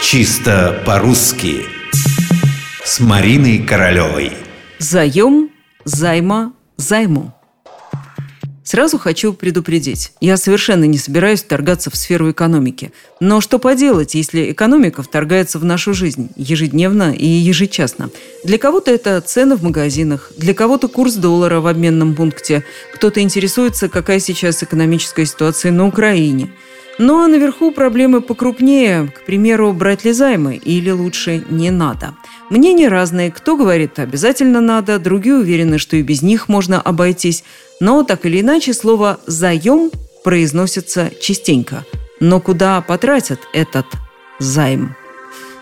Чисто по-русски С Мариной Королевой Заем, займа, займу Сразу хочу предупредить, я совершенно не собираюсь вторгаться в сферу экономики. Но что поделать, если экономика вторгается в нашу жизнь ежедневно и ежечасно? Для кого-то это цены в магазинах, для кого-то курс доллара в обменном пункте, кто-то интересуется, какая сейчас экономическая ситуация на Украине. Ну а наверху проблемы покрупнее, к примеру, брать ли займы или лучше не надо. Мнения разные, кто говорит обязательно надо, другие уверены, что и без них можно обойтись – но так или иначе слово «заем» произносится частенько. Но куда потратят этот займ?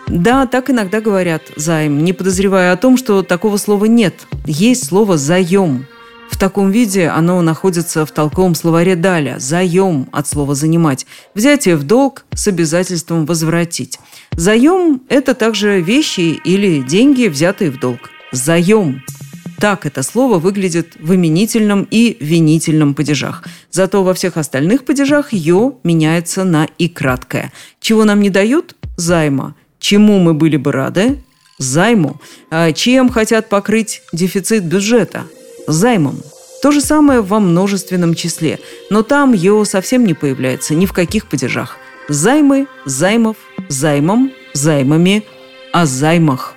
Да, так иногда говорят «займ», не подозревая о том, что такого слова нет. Есть слово «заем». В таком виде оно находится в толковом словаре «даля» – «заем» от слова «занимать», взятие в долг с обязательством возвратить. Заем – это также вещи или деньги, взятые в долг. Заем так это слово выглядит в именительном и винительном падежах. Зато во всех остальных падежах «ё» меняется на «и» краткое. Чего нам не дают? Займа. Чему мы были бы рады? Займу. А чем хотят покрыть дефицит бюджета? Займом. То же самое во множественном числе, но там «ё» совсем не появляется ни в каких падежах. Займы, займов, займом, займами, о займах –